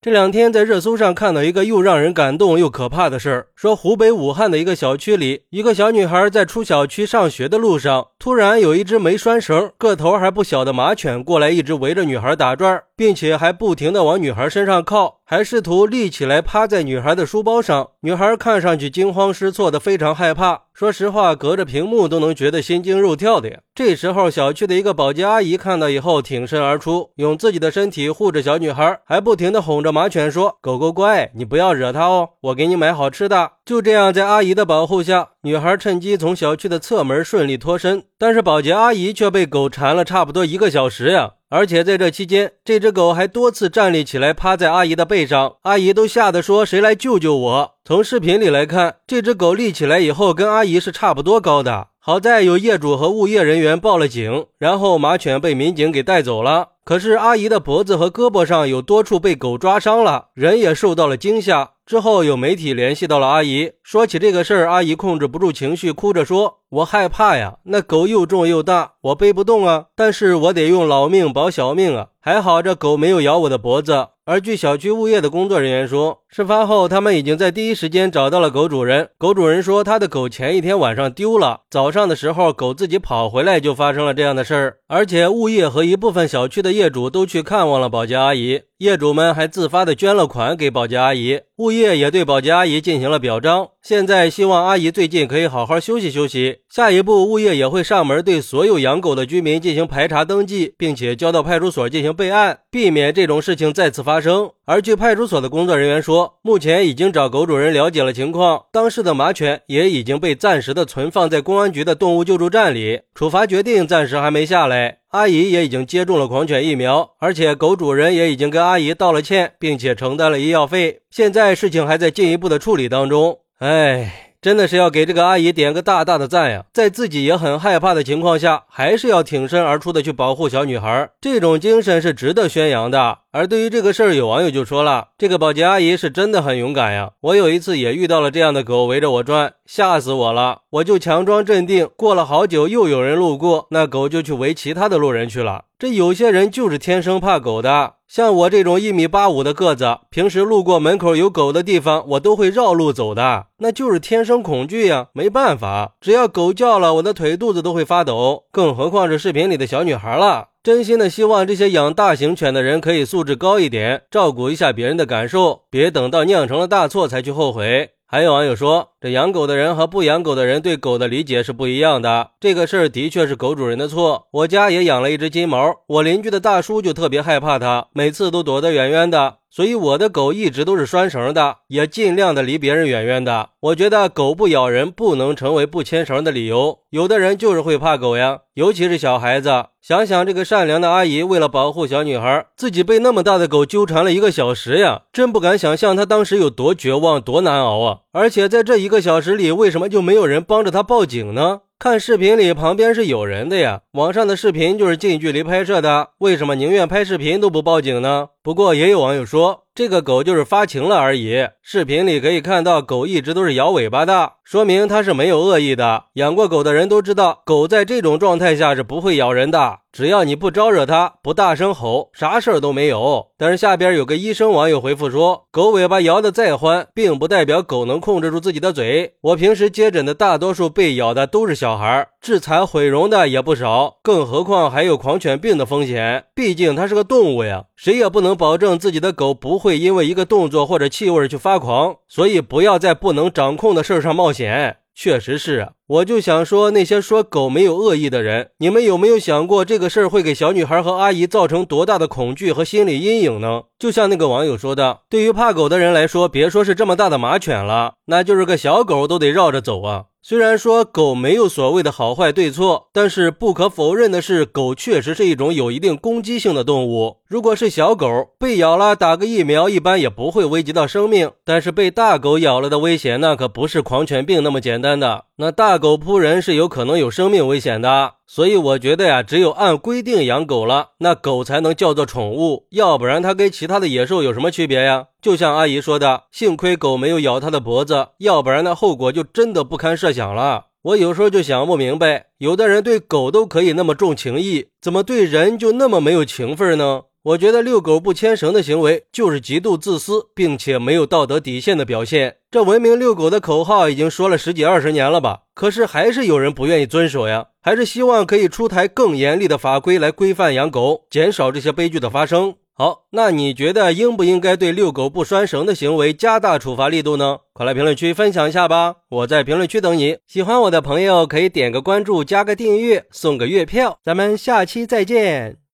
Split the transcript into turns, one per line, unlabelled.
这两天在热搜上看到一个又让人感动又可怕的事儿，说湖北武汉的一个小区里，一个小女孩在出小区上学的路上，突然有一只没拴绳、个头还不小的马犬过来，一直围着女孩打转，并且还不停的往女孩身上靠，还试图立起来趴在女孩的书包上。女孩看上去惊慌失措的，非常害怕。说实话，隔着屏幕都能觉得心惊肉跳的呀。这时候，小区的一个保洁阿姨看到以后，挺身而出，用自己的身体护着小女孩，还不停的哄着马犬说：“狗狗乖，你不要惹它哦，我给你买好吃的。”就这样，在阿姨的保护下，女孩趁机从小区的侧门顺利脱身。但是保洁阿姨却被狗缠了差不多一个小时呀！而且在这期间，这只狗还多次站立起来，趴在阿姨的背上。阿姨都吓得说：“谁来救救我？”从视频里来看，这只狗立起来以后，跟阿姨是差不多高的。好在有业主和物业人员报了警，然后马犬被民警给带走了。可是阿姨的脖子和胳膊上有多处被狗抓伤了，人也受到了惊吓。之后有媒体联系到了阿姨，说起这个事儿，阿姨控制不住情绪，哭着说：“我害怕呀，那狗又重又大，我背不动啊，但是我得用老命保小命啊。还好这狗没有咬我的脖子。”而据小区物业的工作人员说，事发后他们已经在第一时间找到了狗主人。狗主人说，他的狗前一天晚上丢了，早上的时候狗自己跑回来，就发生了这样的事儿。而且物业和一部分小区的业主都去看望了保洁阿姨。业主们还自发的捐了款给保洁阿姨，物业也对保洁阿姨进行了表彰。现在希望阿姨最近可以好好休息休息。下一步，物业也会上门对所有养狗的居民进行排查登记，并且交到派出所进行备案，避免这种事情再次发生。而据派出所的工作人员说，目前已经找狗主人了解了情况，当事的马犬也已经被暂时的存放在公安局的动物救助站里，处罚决定暂时还没下来。阿姨也已经接种了狂犬疫苗，而且狗主人也已经跟阿姨道了歉，并且承担了医药费。现在事情还在进一步的处理当中。唉。真的是要给这个阿姨点个大大的赞呀！在自己也很害怕的情况下，还是要挺身而出的去保护小女孩，这种精神是值得宣扬的。而对于这个事儿，有网友就说了：“这个保洁阿姨是真的很勇敢呀！我有一次也遇到了这样的狗围着我转，吓死我了！我就强装镇定，过了好久又有人路过，那狗就去围其他的路人去了。这有些人就是天生怕狗的。”像我这种一米八五的个子，平时路过门口有狗的地方，我都会绕路走的，那就是天生恐惧呀，没办法，只要狗叫了，我的腿肚子都会发抖，更何况是视频里的小女孩了。真心的希望这些养大型犬的人可以素质高一点，照顾一下别人的感受，别等到酿成了大错才去后悔。还有网友说，这养狗的人和不养狗的人对狗的理解是不一样的。这个事儿的确是狗主人的错。我家也养了一只金毛，我邻居的大叔就特别害怕它，每次都躲得远远的。所以我的狗一直都是拴绳的，也尽量的离别人远远的。我觉得狗不咬人不能成为不牵绳的理由。有的人就是会怕狗呀，尤其是小孩子。想想这个善良的阿姨，为了保护小女孩，自己被那么大的狗纠缠了一个小时呀，真不敢想象她当时有多绝望、多难熬啊！而且在这一个小时里，为什么就没有人帮着她报警呢？看视频里旁边是有人的呀，网上的视频就是近距离拍摄的，为什么宁愿拍视频都不报警呢？不过也有网友说，这个狗就是发情了而已。视频里可以看到，狗一直都是摇尾巴的，说明它是没有恶意的。养过狗的人都知道，狗在这种状态下是不会咬人的，只要你不招惹它，不大声吼，啥事儿都没有。但是下边有个医生网友回复说，狗尾巴摇得再欢，并不代表狗能控制住自己的嘴。我平时接诊的大多数被咬的都是小孩儿，制裁毁容的也不少，更何况还有狂犬病的风险。毕竟它是个动物呀，谁也不能。保证自己的狗不会因为一个动作或者气味去发狂，所以不要在不能掌控的事上冒险。确实是，我就想说那些说狗没有恶意的人，你们有没有想过这个事儿会给小女孩和阿姨造成多大的恐惧和心理阴影呢？就像那个网友说的，对于怕狗的人来说，别说是这么大的马犬了，那就是个小狗都得绕着走啊。虽然说狗没有所谓的好坏对错，但是不可否认的是，狗确实是一种有一定攻击性的动物。如果是小狗被咬了，打个疫苗一般也不会危及到生命。但是被大狗咬了的危险，那可不是狂犬病那么简单的。那大狗扑人是有可能有生命危险的。所以我觉得呀，只有按规定养狗了，那狗才能叫做宠物，要不然它跟其他的野兽有什么区别呀？就像阿姨说的，幸亏狗没有咬它的脖子，要不然那后果就真的不堪设想了。我有时候就想不明白，有的人对狗都可以那么重情义，怎么对人就那么没有情分呢？我觉得遛狗不牵绳的行为就是极度自私，并且没有道德底线的表现。这文明遛狗的口号已经说了十几二十年了吧？可是还是有人不愿意遵守呀？还是希望可以出台更严厉的法规来规范养狗，减少这些悲剧的发生。好，那你觉得应不应该对遛狗不拴绳的行为加大处罚力度呢？快来评论区分享一下吧！我在评论区等你。喜欢我的朋友可以点个关注，加个订阅，送个月票。咱们下期再见。